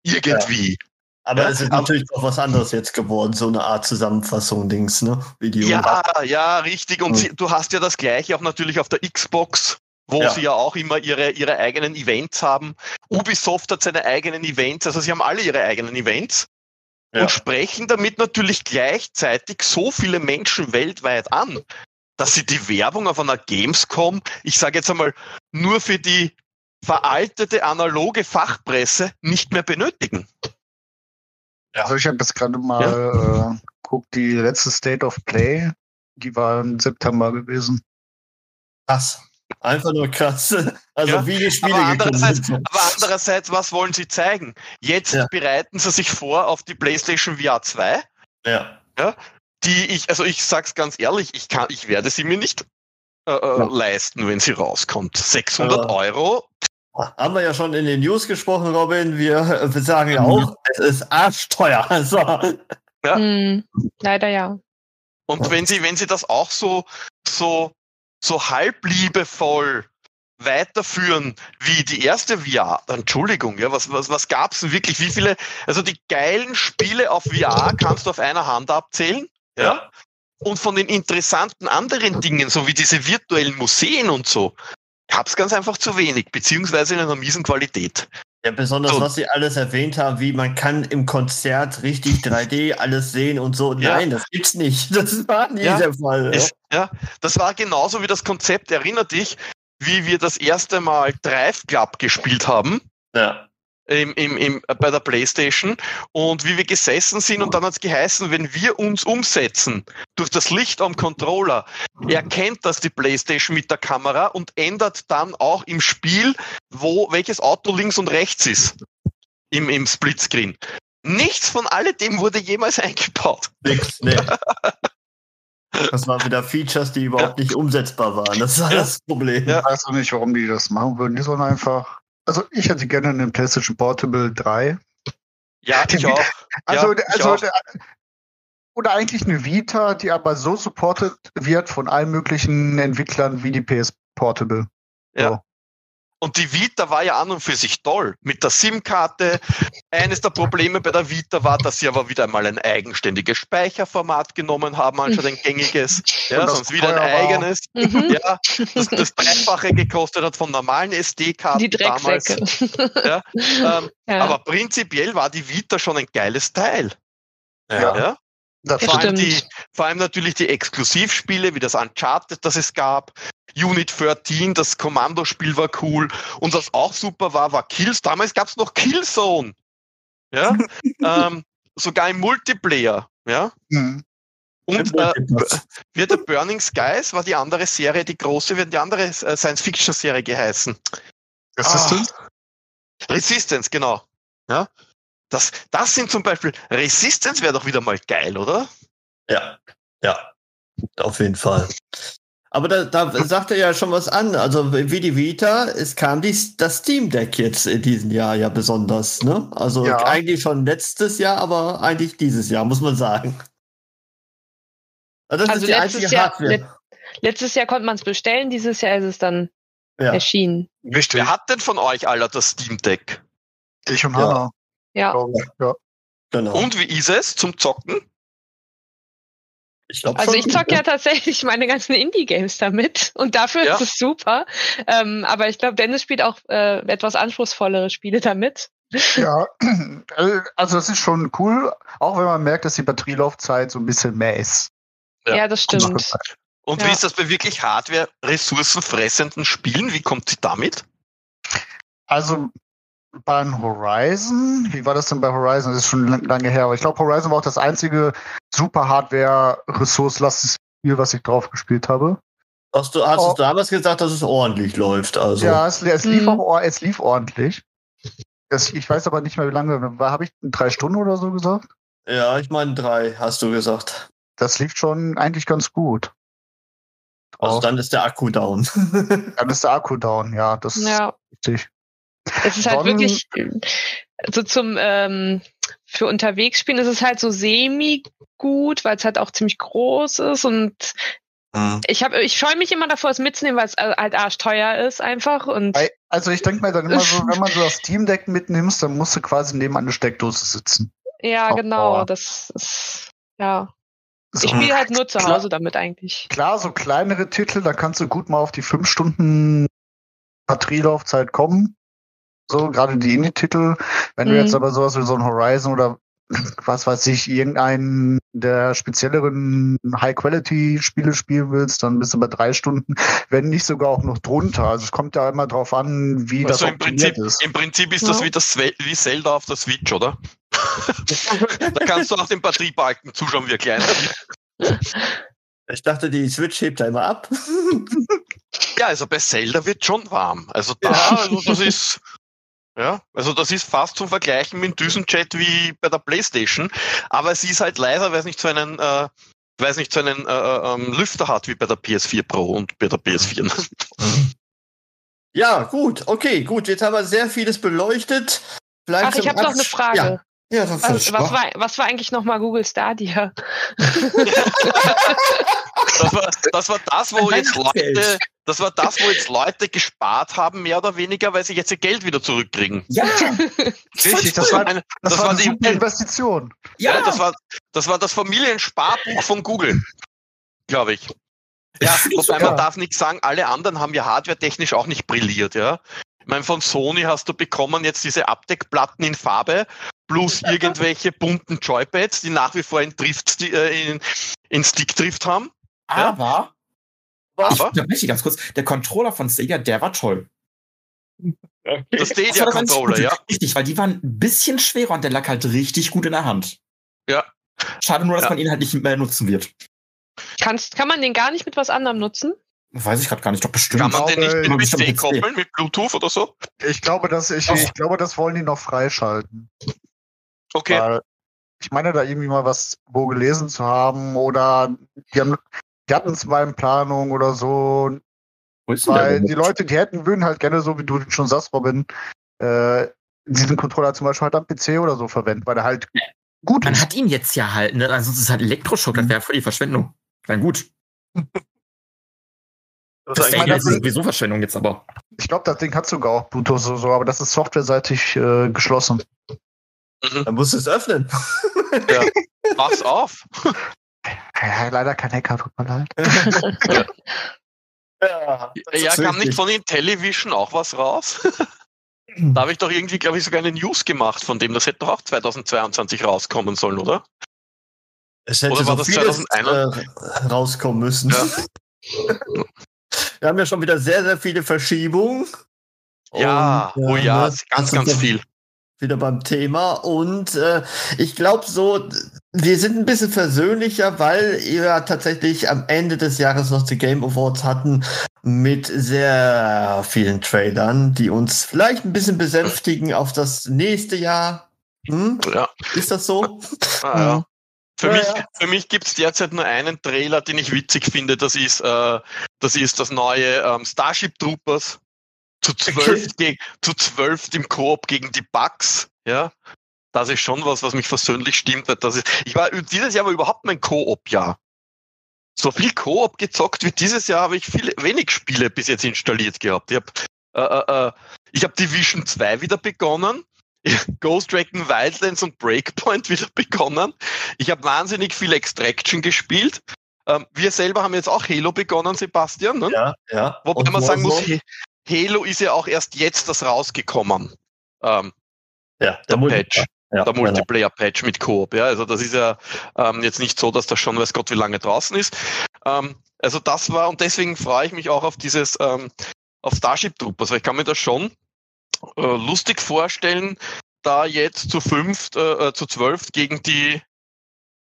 Irgendwie. Ja. Aber ja, es ist natürlich auch was anderes jetzt geworden, so eine Art Zusammenfassung, Dings, ne? Video. Ja, ja, richtig. Und mhm. du hast ja das gleiche auch natürlich auf der Xbox wo ja. sie ja auch immer ihre, ihre eigenen Events haben. Ubisoft hat seine eigenen Events, also sie haben alle ihre eigenen Events ja. und sprechen damit natürlich gleichzeitig so viele Menschen weltweit an, dass sie die Werbung auf einer Gamescom, ich sage jetzt einmal, nur für die veraltete analoge Fachpresse nicht mehr benötigen. Ja. Also ich habe jetzt gerade mal ja. äh, guckt, die letzte State of Play, die war im September gewesen. Was? Einfach nur krass. Also ja, wie die Spiele aber andererseits, aber andererseits, was wollen sie zeigen? Jetzt ja. bereiten sie sich vor auf die PlayStation VR 2. Ja. ja. Die ich, also ich sag's ganz ehrlich, ich kann, ich werde sie mir nicht äh, äh ja. leisten, wenn sie rauskommt. 600 aber Euro. Haben wir ja schon in den News gesprochen, Robin. Wir, wir sagen ja auch, es ist arschteuer. Also. Ja. Hm, leider ja. Und wenn sie, wenn sie das auch so, so so halbliebevoll weiterführen wie die erste VR, Entschuldigung, ja, was, was, was gab's denn wirklich? Wie viele, also die geilen Spiele auf VR kannst du auf einer Hand abzählen, ja? ja. Und von den interessanten anderen Dingen, so wie diese virtuellen Museen und so, gab's ganz einfach zu wenig, beziehungsweise in einer miesen Qualität. Ja, besonders so. was Sie alles erwähnt haben, wie man kann im Konzert richtig 3D alles sehen und so. Ja. Nein, das gibt's nicht. Das war nie ja. der Fall. Es, ja, das war genauso wie das Konzept. Erinnert dich, wie wir das erste Mal Drive Club gespielt haben. Ja im, im, im, bei der Playstation und wie wir gesessen sind und dann hat es geheißen, wenn wir uns umsetzen durch das Licht am Controller, erkennt das die Playstation mit der Kamera und ändert dann auch im Spiel, wo welches Auto links und rechts ist im, im Splitscreen. Nichts von alledem wurde jemals eingebaut. Nix, nee. Das waren wieder Features, die überhaupt ja. nicht umsetzbar waren. Das war ja. das Problem. Ja. Ich weiß auch nicht, warum die das machen würden. Die sollen einfach also ich hätte gerne einen PlayStation Portable 3. Ja, ich auch. Also, ja, also auch. oder eigentlich eine Vita, die aber so supported wird von allen möglichen Entwicklern wie die PS Portable. Ja. So. Und die Vita war ja an und für sich toll. Mit der SIM-Karte. Eines der Probleme bei der Vita war, dass sie aber wieder einmal ein eigenständiges Speicherformat genommen haben, anstatt ein gängiges. Ja, sonst wieder ein eigenes. Mhm. Ja, das, das Dreifache gekostet hat von normalen SD-Karten damals. Ja, ähm, ja. Aber prinzipiell war die Vita schon ein geiles Teil. Ja. ja? Vor allem, die, vor allem natürlich die Exklusivspiele, wie das Uncharted, das es gab. Unit 13, das Kommandospiel war cool. Und was auch super war, war Kills. Damals gab es noch Killzone. Ja? ähm, sogar im Multiplayer, ja. Mhm. Und äh, wird der Burning Skies, war die andere Serie, die große, wird die andere äh, Science-Fiction-Serie geheißen. Resistance? Ah, Resistance, genau. Ja. Das, das sind zum Beispiel, Resistance wäre doch wieder mal geil, oder? Ja, ja, auf jeden Fall. Aber da, da sagt er ja schon was an. Also wie die Vita, es kam dies, das Steam Deck jetzt in diesem Jahr ja besonders. Ne? Also ja. eigentlich schon letztes Jahr, aber eigentlich dieses Jahr, muss man sagen. Also, das also ist die letztes, Jahr, let, letztes Jahr konnte man es bestellen, dieses Jahr ist es dann ja. erschienen. Wer hat denn von euch alle das Steam Deck? Ich und Hanna. Ja. ja. Genau. Und wie ist es zum Zocken? Ich also ich zocke ja tatsächlich meine ganzen Indie-Games damit und dafür ja. ist es super. Ähm, aber ich glaube, Dennis spielt auch äh, etwas anspruchsvollere Spiele damit. Ja, also das ist schon cool, auch wenn man merkt, dass die Batterielaufzeit so ein bisschen mehr ist. Ja, ja das stimmt. Und ja. wie ist das bei wirklich Hardware-ressourcenfressenden Spielen? Wie kommt sie damit? Also beim Horizon, wie war das denn bei Horizon? Das ist schon lange her, aber ich glaube, Horizon war auch das einzige super Hardware-ressourcelastige Spiel, was ich drauf gespielt habe. Hast du, hast oh. du damals gesagt, dass es ordentlich läuft? Also. Ja, es, es lief mhm. auch es lief ordentlich. Das, ich weiß aber nicht mehr, wie lange. Habe ich drei Stunden oder so gesagt? Ja, ich meine drei, hast du gesagt. Das lief schon eigentlich ganz gut. Also dann ist der Akku down. dann ist der Akku down, ja, das ja. ist richtig. Es ist halt wirklich so zum ähm, für unterwegs spielen ist es halt so semi gut, weil es halt auch ziemlich groß ist und mhm. ich habe ich scheue mich immer davor, es mitzunehmen, weil es halt arschteuer ist einfach und also ich denke mal dann immer so, wenn man so das Steam Deck mitnimmst, dann musst du quasi neben einer Steckdose sitzen. Ja, Auf genau, Power. das ist ja so, ich spiele halt nur zu Hause damit eigentlich. Klar, so kleinere Titel, da kannst du gut mal auf die fünf Stunden Batterielaufzeit kommen. So, gerade die Indie-Titel. Wenn mhm. du jetzt mhm. aber sowas wie so ein Horizon oder was weiß ich, irgendeinen der spezielleren High-Quality-Spiele spielen willst, dann bist du bei drei Stunden, wenn nicht sogar auch noch drunter. Also es kommt ja immer drauf an, wie also das im Prinzip, ist. Im Prinzip ist ja. das wie, das wie Zelda auf der Switch, oder? da kannst du auf den Batteriebalken zuschauen, wie er klein. Ich dachte, die Switch hebt da immer ab. ja, also bei Zelda wird schon warm. Also da, also das ist, ja, also das ist fast zum Vergleichen mit Düsenjet wie bei der Playstation, aber es ist halt leiser, weil es nicht so einen, äh, weil es nicht so einen äh, äh ähm, Lüfter hat wie bei der PS4 Pro und bei der PS4. Ja, gut, okay, gut. Jetzt haben wir sehr vieles beleuchtet. Vielleicht Ach, ich habe noch eine Frage. Ja. Ja, was, was, war, was war eigentlich nochmal Google Stadia? das, war, das war das, wo jetzt Leute, das war das, wo jetzt Leute gespart haben, mehr oder weniger, weil sie jetzt ihr Geld wieder zurückkriegen. Ja, richtig. Das war, eine, das, das war, war die Investition. Ja. ja, das war, das war das Familiensparbuch von Google, glaube ich. Ja, wobei man darf nicht sagen, alle anderen haben ja hardware-technisch auch nicht brilliert, ja. Ich meine, von Sony hast du bekommen jetzt diese Abdeckplatten in Farbe plus irgendwelche bunten Joypads, die nach wie vor in Drift, äh, in, in Stick-Drift haben. Aber, ja. Aber ich ganz kurz, der Controller von Stadia, der war toll. Okay. Das Stadia-Controller, ja. Richtig, weil die waren ein bisschen schwerer und der lag halt richtig gut in der Hand. Ja. Schade nur, dass ja. man ihn halt nicht mehr nutzen wird. Kannst, kann man den gar nicht mit was anderem nutzen? Weiß ich gerade gar nicht, doch bestimmt. Kann man den nicht mit PC koppeln, mit Bluetooth oder so? Ich glaube, dass ich, ich glaube, das wollen die noch freischalten. Okay. Weil ich meine, da irgendwie mal was wo gelesen zu haben oder die, haben, die hatten es mal in Planung oder so. Weil die Leute, die hätten, würden halt gerne, so wie du schon sagst, Robin, äh, diesen Controller zum Beispiel halt am PC oder so verwenden, weil er halt gut Man ist. hat ihn jetzt ja halt, ne? Also es ist halt Elektroschock, das mhm. wäre voll die Verschwendung. Dann gut. Das, das ist, ist sowieso Verschwendung jetzt aber. Ich glaube, das Ding hat sogar auch Bluetooth oder so, aber das ist softwareseitig äh, geschlossen. Mhm. Dann musst du es öffnen. Ja. Mach's auf. Ja, leider kein Hacker, tut mir leid. ja, ja kam nicht von Intellivision auch was raus? da habe ich doch irgendwie, glaube ich, sogar eine News gemacht von dem. Das hätte doch auch 2022 rauskommen sollen, oder? Es hätte oder war so das 2001? Äh, rauskommen müssen. Ja. Wir haben ja schon wieder sehr, sehr viele Verschiebungen. Ja, Und, oh ja, ganz, ganz viel. wieder beim Thema. Und äh, ich glaube so, wir sind ein bisschen versöhnlicher, weil wir tatsächlich am Ende des Jahres noch die Game Awards hatten mit sehr vielen Trailern, die uns vielleicht ein bisschen besänftigen auf das nächste Jahr. Hm? Ja. Ist das so? Ah, ja. Für, ja, mich, ja. für mich gibt es derzeit nur einen Trailer, den ich witzig finde. Das ist, äh, das, ist das neue ähm, Starship Troopers zu zwölf, gegen, zu zwölf im Koop gegen die Bugs. Ja, das ist schon was, was mich versöhnlich stimmt. Das ist, ich war dieses Jahr war überhaupt mein Koop-Jahr. So viel Koop gezockt wie dieses Jahr habe ich viel, wenig Spiele bis jetzt installiert gehabt. Ich habe äh, äh, äh, ich hab Division 2 wieder begonnen. Ghost Recon Wildlands und Breakpoint wieder begonnen. Ich habe wahnsinnig viel Extraction gespielt. Ähm, wir selber haben jetzt auch Halo begonnen, Sebastian. Ne? Ja, ja. Wobei und man sagen muss, Halo ist ja auch erst jetzt das rausgekommen. Ähm, ja, der, der Patch. Ja, der genau. Multiplayer-Patch mit Coop. Ja, also das ist ja ähm, jetzt nicht so, dass das schon weiß Gott wie lange draußen ist. Ähm, also das war und deswegen freue ich mich auch auf dieses ähm, auf Starship Troopers, weil ich kann mir das schon äh, lustig vorstellen, da jetzt zu fünft, äh, äh, zu zwölf gegen die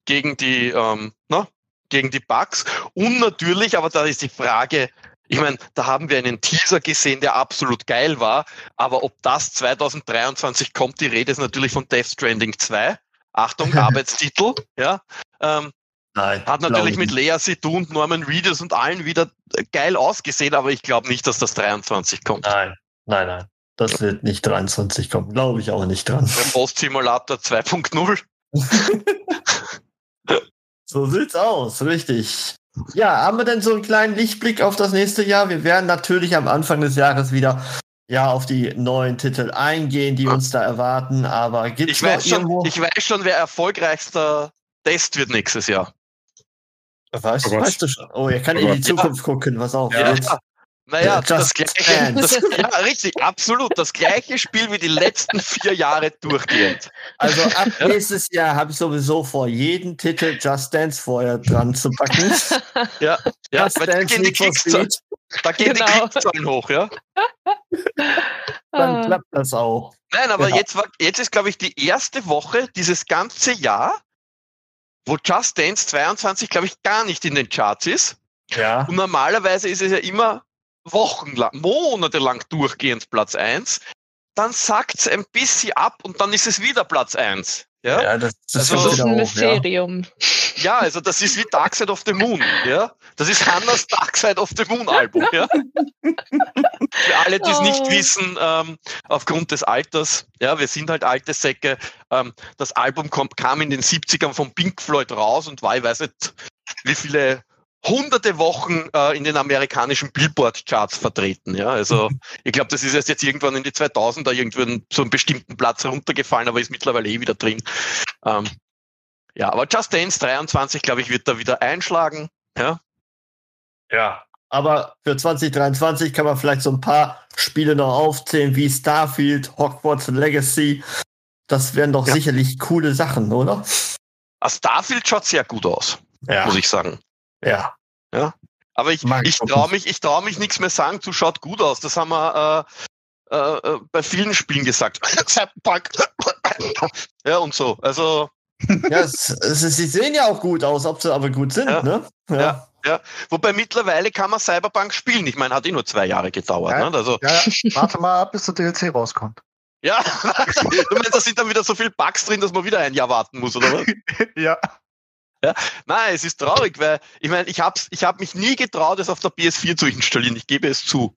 gegen die ähm, na, gegen die Bugs und natürlich, aber da ist die Frage, ich meine, da haben wir einen Teaser gesehen, der absolut geil war, aber ob das 2023 kommt, die Rede ist natürlich von Death Stranding 2. Achtung, Arbeitstitel, ja. Ähm, Nein, hat natürlich mit Lea Seydoux und Norman Reedus und allen wieder geil ausgesehen, aber ich glaube nicht, dass das 23 kommt. Nein, nein, nein. Das wird nicht 23 kommen. Glaube ich auch nicht dran. Der Post Simulator 2.0. so sieht's aus, richtig. Ja, haben wir denn so einen kleinen Lichtblick auf das nächste Jahr? Wir werden natürlich am Anfang des Jahres wieder ja auf die neuen Titel eingehen, die uns da erwarten. Aber gibt's ich weiß schon, irgendwo? Ich weiß schon, wer erfolgreichster Test wird nächstes Jahr. Weißt, oh weißt du schon? Oh, er kann oh in die Zukunft ja. gucken, was auch ja. wird. Naja, äh, das gleiche, das, ja, richtig, absolut. Das gleiche Spiel wie die letzten vier Jahre durchgehend. Also ab ja? nächstes Jahr habe ich sowieso vor, jeden Titel Just Dance vorher dran zu packen. Ja, ja Just Dance da gehen die da gehen genau. die hoch, ja. Dann klappt das auch. Nein, aber ja. jetzt, war, jetzt ist, glaube ich, die erste Woche dieses ganze Jahr, wo Just Dance 22, glaube ich, gar nicht in den Charts ist. Ja. Und normalerweise ist es ja immer wochenlang, monatelang durchgehend Platz 1, dann sackt es ein bisschen ab und dann ist es wieder Platz 1. Ja, ja das, das, also, ist ein Mysterium. Ja. ja. also das ist wie Dark Side of the Moon. Ja, das ist Hannas Dark Side of the Moon Album. Ja? Für alle, die es oh. nicht wissen, ähm, aufgrund des Alters, ja, wir sind halt alte Säcke. Ähm, das Album kommt, kam in den 70ern von Pink Floyd raus und war, ich weiß nicht, wie viele hunderte Wochen äh, in den amerikanischen Billboard-Charts vertreten. Ja, also mhm. ich glaube, das ist erst jetzt irgendwann in die 2000er irgendwann zu einem bestimmten Platz runtergefallen, aber ist mittlerweile eh wieder drin. Ähm, ja, aber Just Dance 23, glaube ich, wird da wieder einschlagen. Ja. Ja. Aber für 2023 kann man vielleicht so ein paar Spiele noch aufzählen, wie Starfield, Hogwarts Legacy. Das wären doch ja. sicherlich coole Sachen, oder? Ah, Starfield schaut sehr gut aus, ja. muss ich sagen. Ja. Ja. Aber ich, ich traue mich, ich traue mich nichts mehr sagen zu schaut gut aus. Das haben wir äh, äh, äh bei vielen Spielen gesagt. ja, und so. Also. ja, es, es, sie sehen ja auch gut aus, ob sie aber gut sind, ja, ne? Ja. ja. ja. Wobei mittlerweile kann man Cyberpunk spielen. Ich meine, hat eh nur zwei Jahre gedauert. Ja, ne? also, ja, warte mal ab, bis der DLC rauskommt. Ja, du meinst, da sind dann wieder so viele Bugs drin, dass man wieder ein Jahr warten muss, oder was? ja. Ja, nein, es ist traurig, weil ich meine, ich habe ich hab mich nie getraut, es auf der PS4 zu installieren. Ich gebe es zu.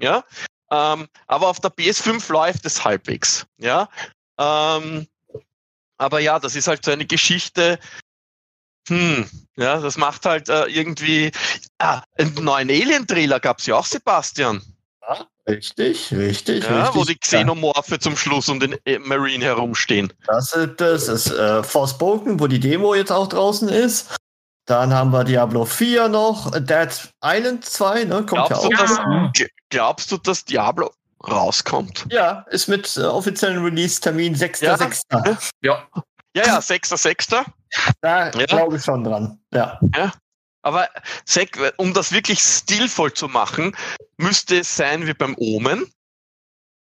Ja, ähm, aber auf der PS5 läuft es halbwegs. Ja, ähm, aber ja, das ist halt so eine Geschichte. Hm, ja, das macht halt äh, irgendwie. Ah, einen neuen Alien-Trailer gab es ja auch, Sebastian. Ja, richtig, richtig, ja, richtig. Wo die Xenomorphe ja. zum Schluss um den äh, Marine herumstehen. Das ist, das ist äh, Forspoken, wo die Demo jetzt auch draußen ist. Dann haben wir Diablo 4 noch, Dead Island 2, ne? Kommt glaubst, ja auch. Du, dass, glaubst du, dass Diablo rauskommt? Ja, ist mit äh, offiziellen Release-Termin 6.6. Ja. ja. Ja, ja, 6.6. Da ja. glaube ich schon dran. Ja. ja. Aber Zack, um das wirklich stilvoll zu machen, müsste es sein wie beim Omen.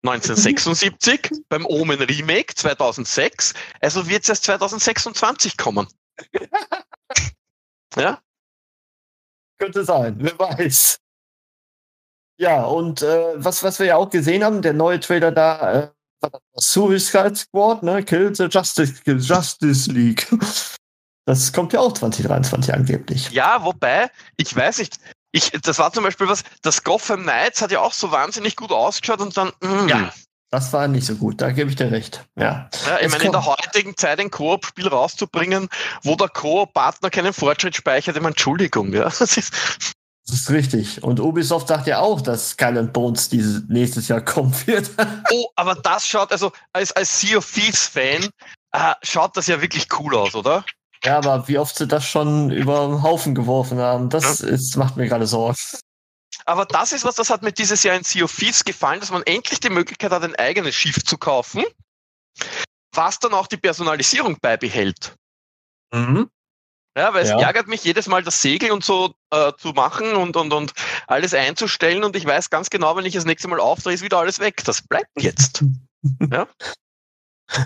1976, beim Omen Remake 2006, also wird es erst 2026 kommen. ja? Könnte sein, wer weiß. Ja, und äh, was, was wir ja auch gesehen haben, der neue Trailer da, äh, Suicide Squad, ne? Kill the Justice, Justice League. Das kommt ja auch 2023 angeblich. Ja, wobei, ich weiß nicht, ich, das war zum Beispiel was, das Gotham Knights hat ja auch so wahnsinnig gut ausgeschaut und dann. Mm. ja. Das war nicht so gut, da gebe ich dir recht. Ja, ja ich meine, in der heutigen Zeit ein Koop-Spiel rauszubringen, wo der Koop-Partner keinen Fortschritt speichert, ich meine, Entschuldigung, ja. Das ist, das ist richtig. Und Ubisoft sagt ja auch, dass Skull and Bones dieses nächstes Jahr kommen wird. oh, aber das schaut, also als, als Sea of Thieves-Fan, äh, schaut das ja wirklich cool aus, oder? Ja, aber wie oft sie das schon über den Haufen geworfen haben, das ja. ist, macht mir gerade Sorgen. Aber das ist was, das hat mir dieses Jahr in Sea of Thieves gefallen, dass man endlich die Möglichkeit hat, ein eigenes Schiff zu kaufen, was dann auch die Personalisierung beibehält. Mhm. Ja, weil es ja. ärgert mich jedes Mal, das Segel und so äh, zu machen und, und, und alles einzustellen und ich weiß ganz genau, wenn ich das nächste Mal aufdrehe, ist wieder alles weg. Das bleibt jetzt. ja?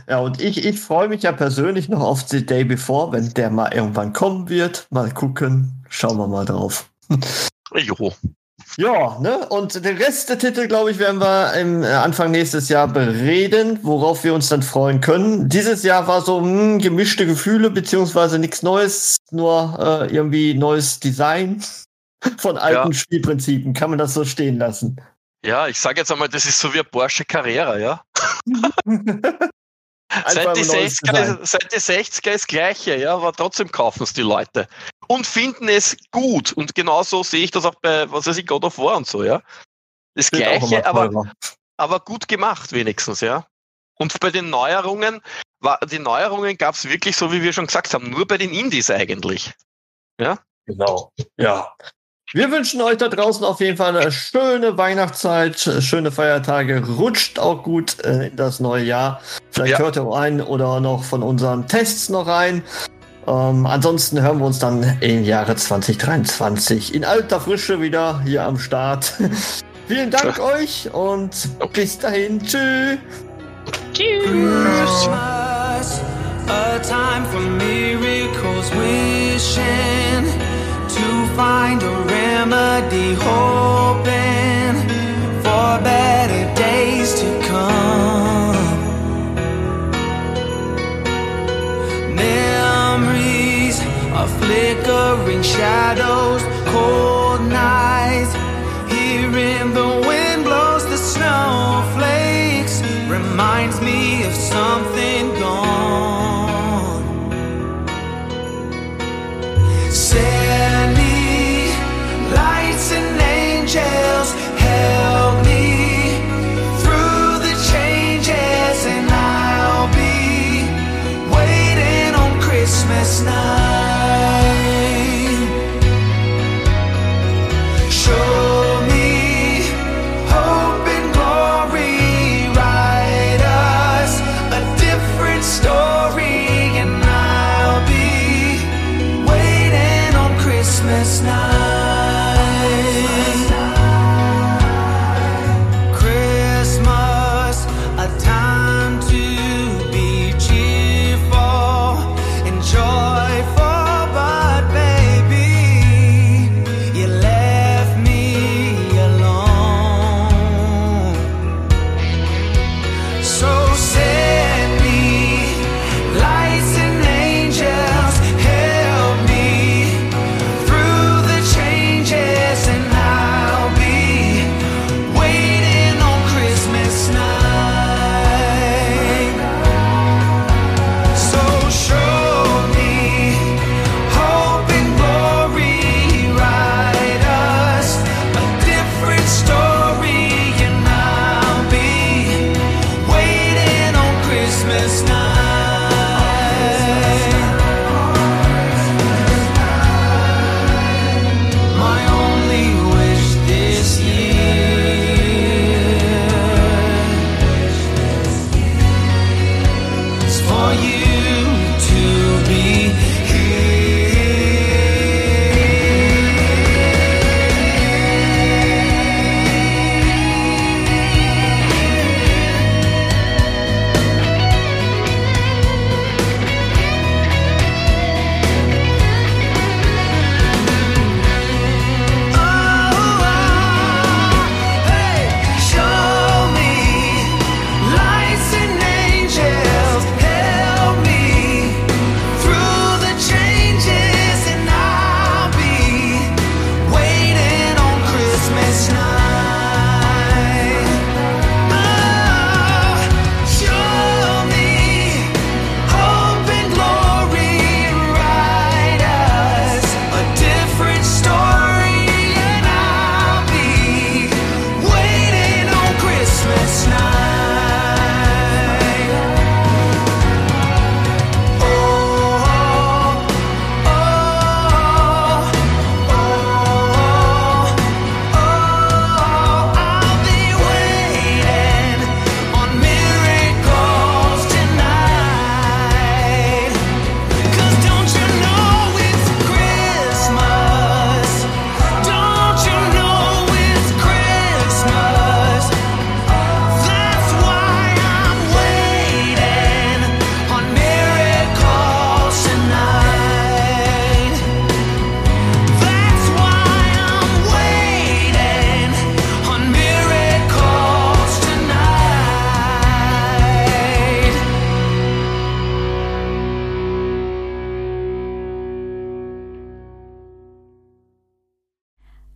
Ja, und ich, ich freue mich ja persönlich noch auf The Day Before, wenn der mal irgendwann kommen wird. Mal gucken. Schauen wir mal drauf. Jo. Ja, ne? Und den Rest der Titel, glaube ich, werden wir im äh, Anfang nächstes Jahr bereden, worauf wir uns dann freuen können. Dieses Jahr war so hm, gemischte Gefühle, beziehungsweise nichts Neues, nur äh, irgendwie neues Design von alten ja. Spielprinzipien. Kann man das so stehen lassen? Ja, ich sage jetzt einmal, das ist so wie ein Porsche Carrera, ja? Seit die, 60er, seit die 60er ist gleiche, ja, aber trotzdem kaufen es die Leute. Und finden es gut. Und genauso sehe ich das auch bei, was weiß ich, God of War und so, ja. Das Steht gleiche, aber, aber gut gemacht wenigstens, ja. Und bei den Neuerungen, war, die Neuerungen gab es wirklich, so wie wir schon gesagt haben, nur bei den Indies eigentlich. Ja. Genau. Ja. Wir wünschen euch da draußen auf jeden Fall eine schöne Weihnachtszeit, schöne Feiertage. Rutscht auch gut äh, in das neue Jahr. Vielleicht ja. hört ihr auch ein oder noch von unseren Tests noch rein. Ähm, ansonsten hören wir uns dann im Jahre 2023 in alter Frische wieder hier am Start. Vielen Dank ja. euch und bis dahin. Tschüss. Tschüss. A time for miracles wishing find a remedy, hoping for better days to come. Memories of flickering shadows, cold nights, hearing the wind blows the snowflakes, reminds me of something